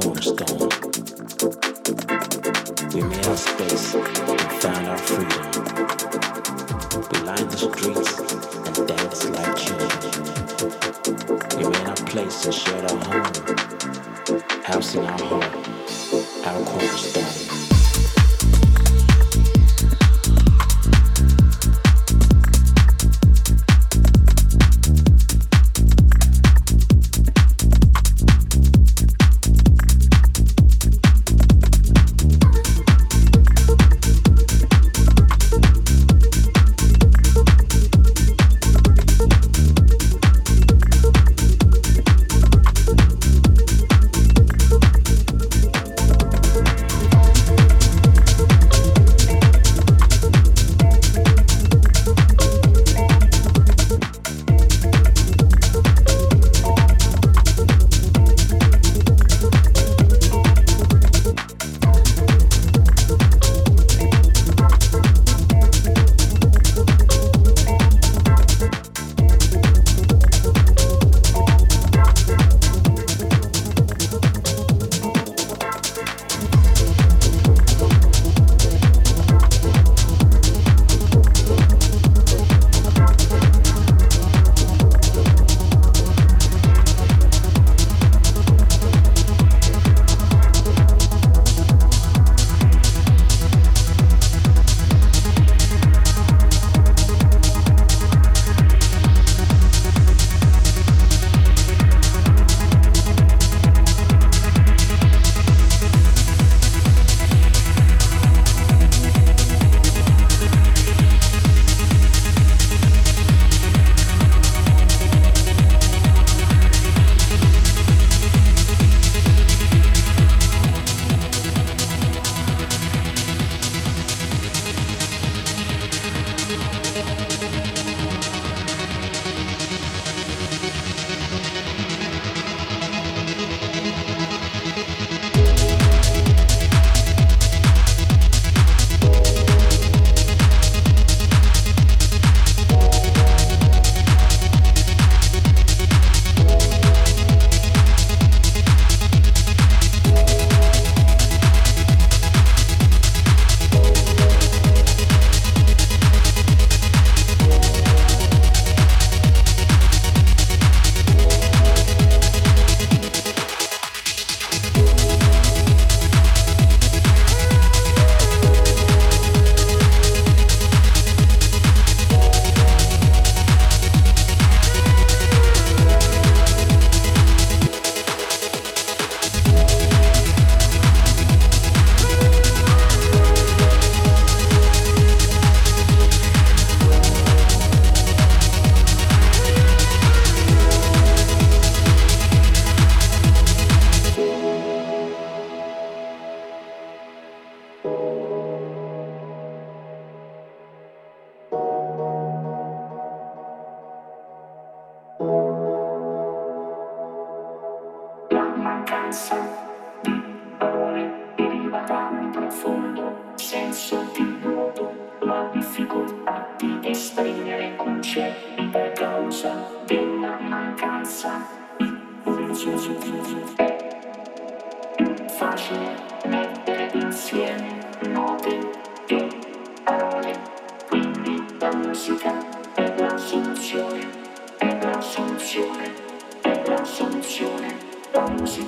cornerstone. We made our space and found our freedom. We lined the streets and danced like children. We made our place and shared our home.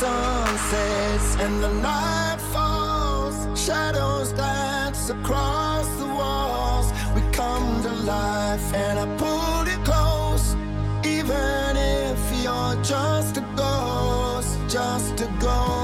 sun sets and the night falls. Shadows dance across the walls. We come to life and I pull it close. Even if you're just a ghost, just a ghost.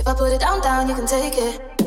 if i put it down you can take it.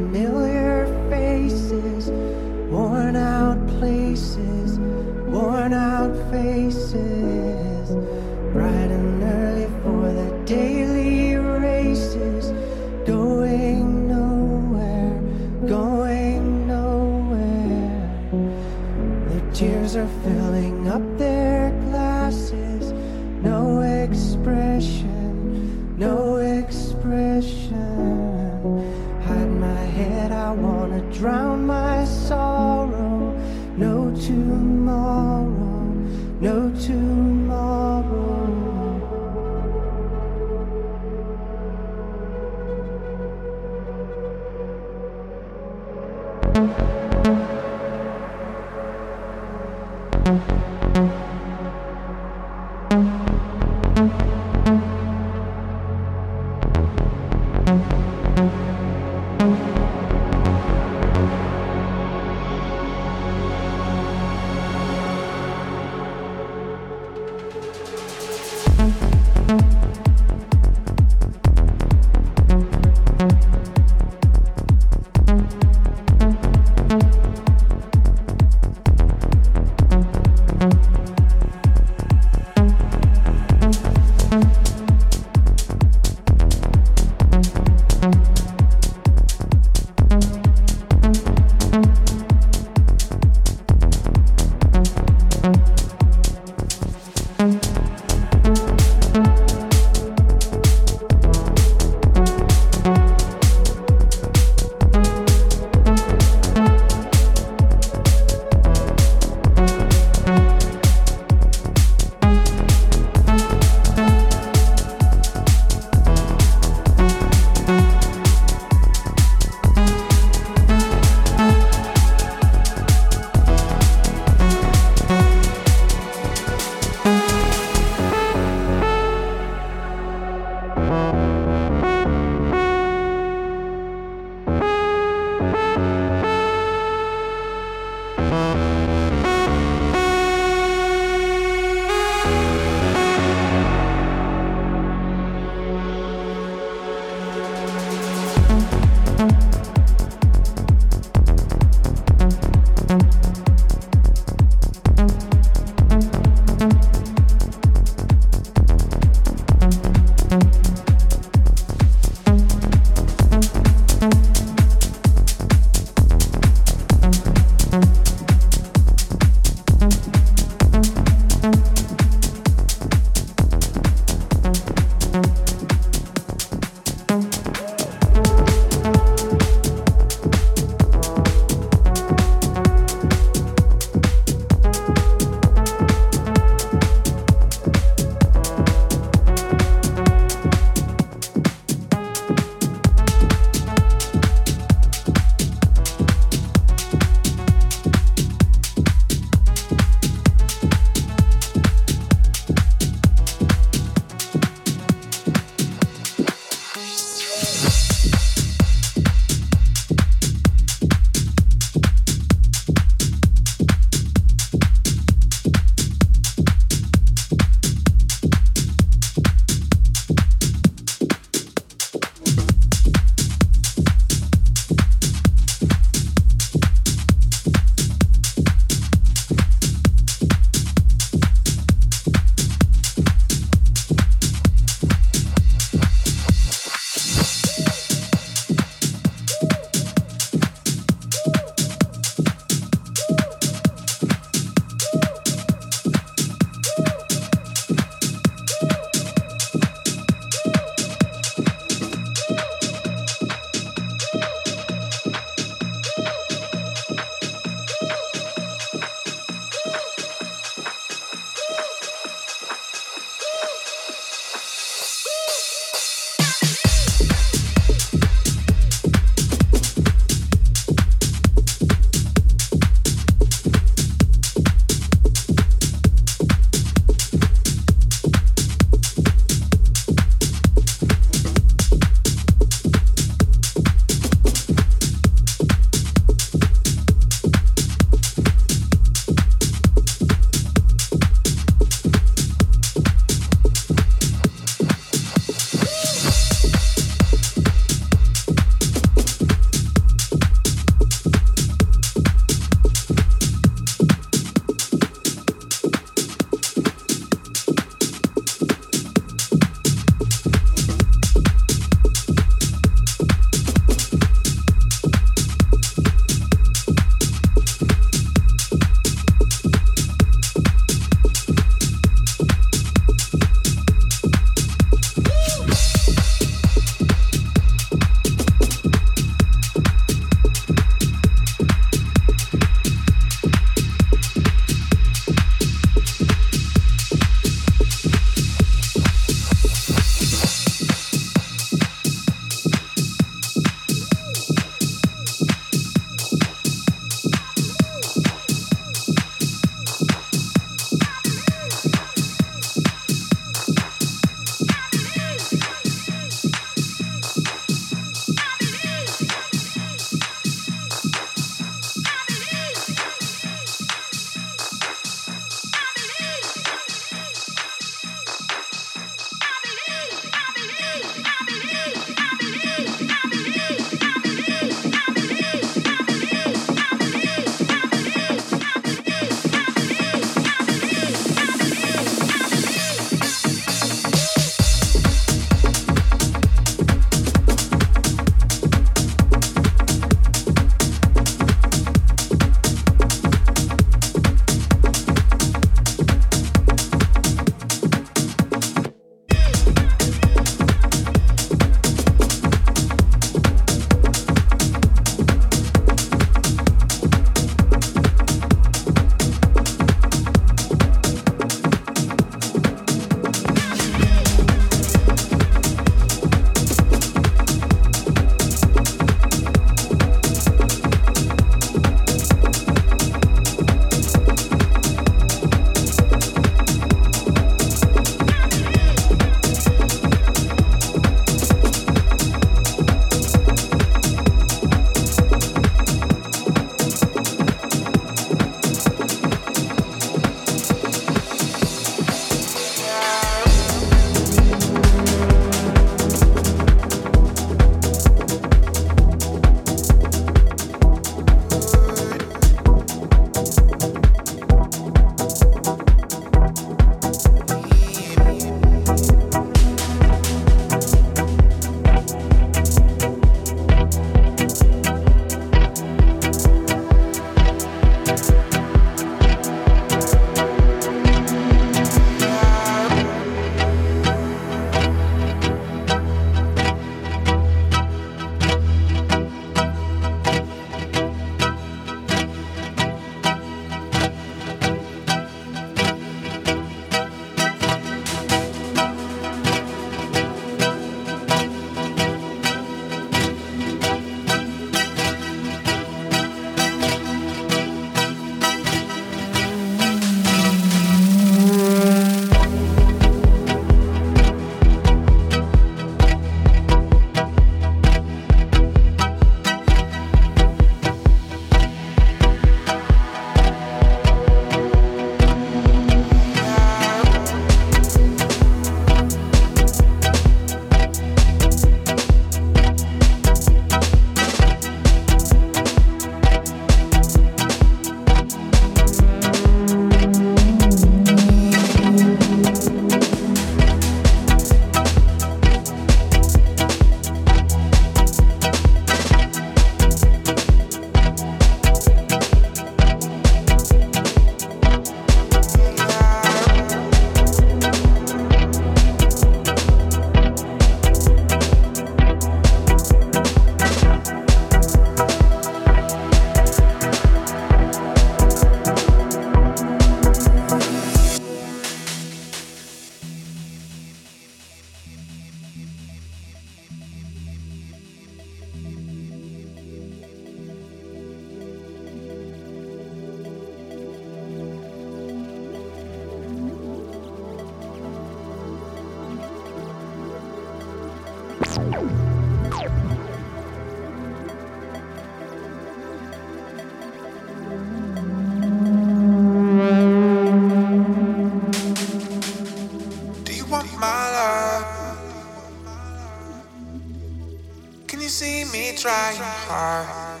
Trying hard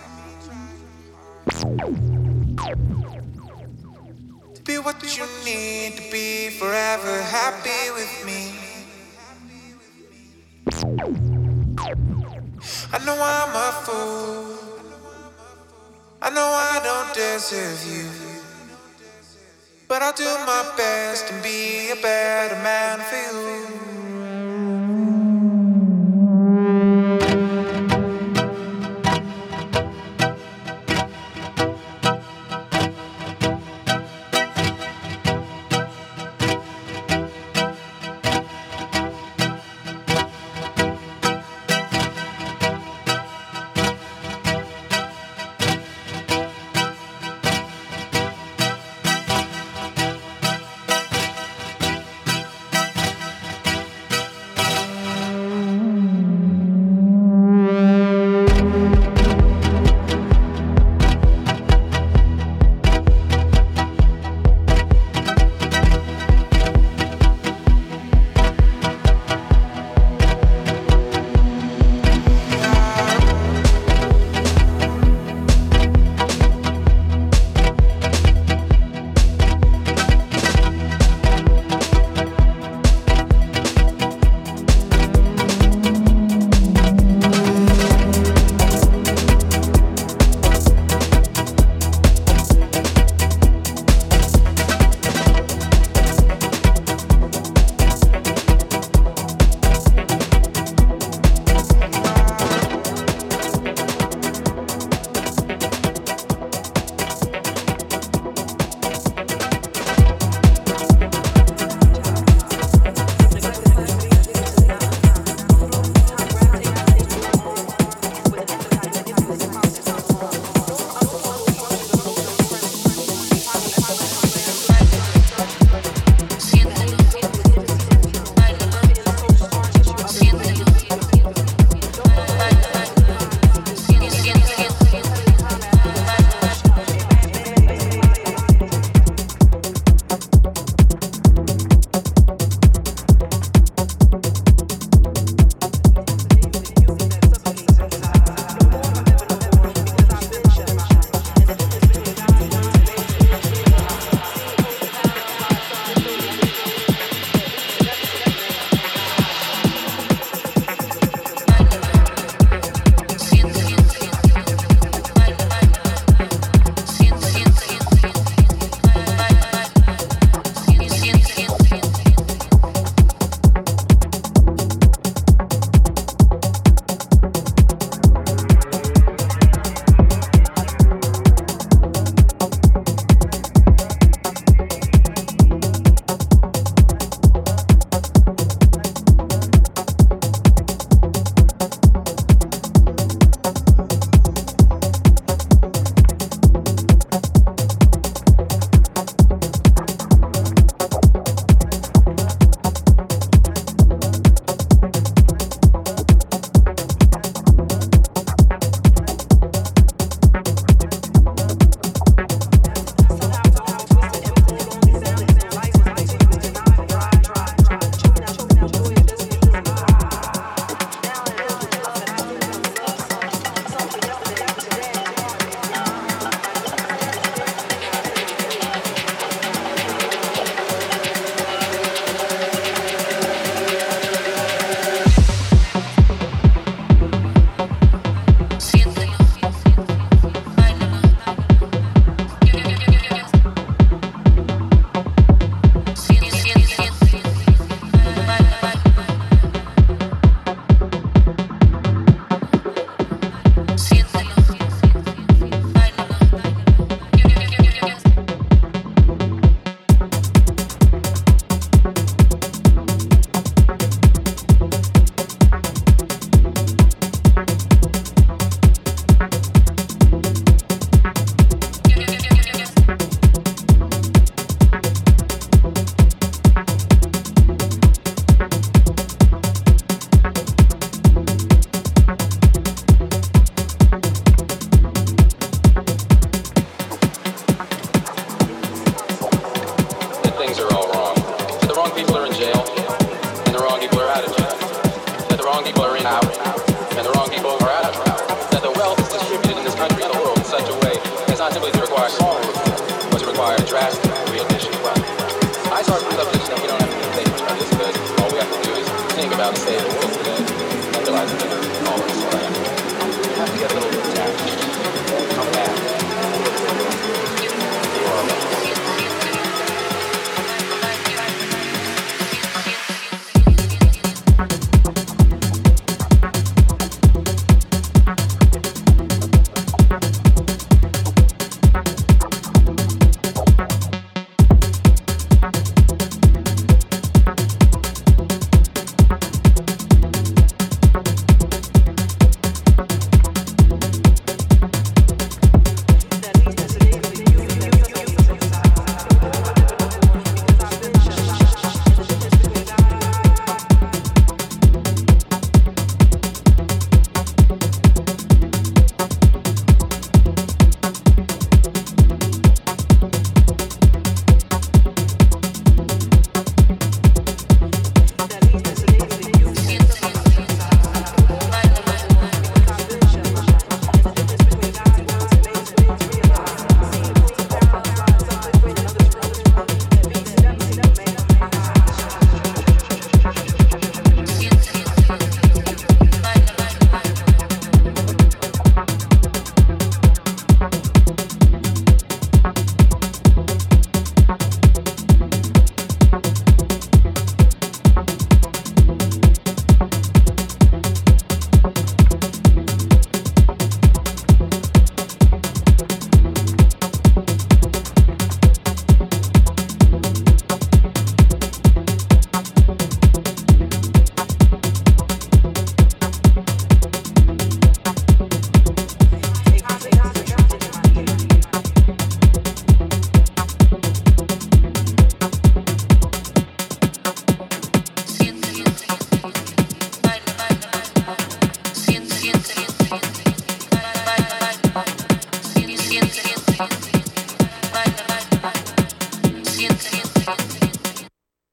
to be what you need to be forever happy with me. I know I'm a fool. I know I don't deserve you. But I'll do my best and be a better man for you.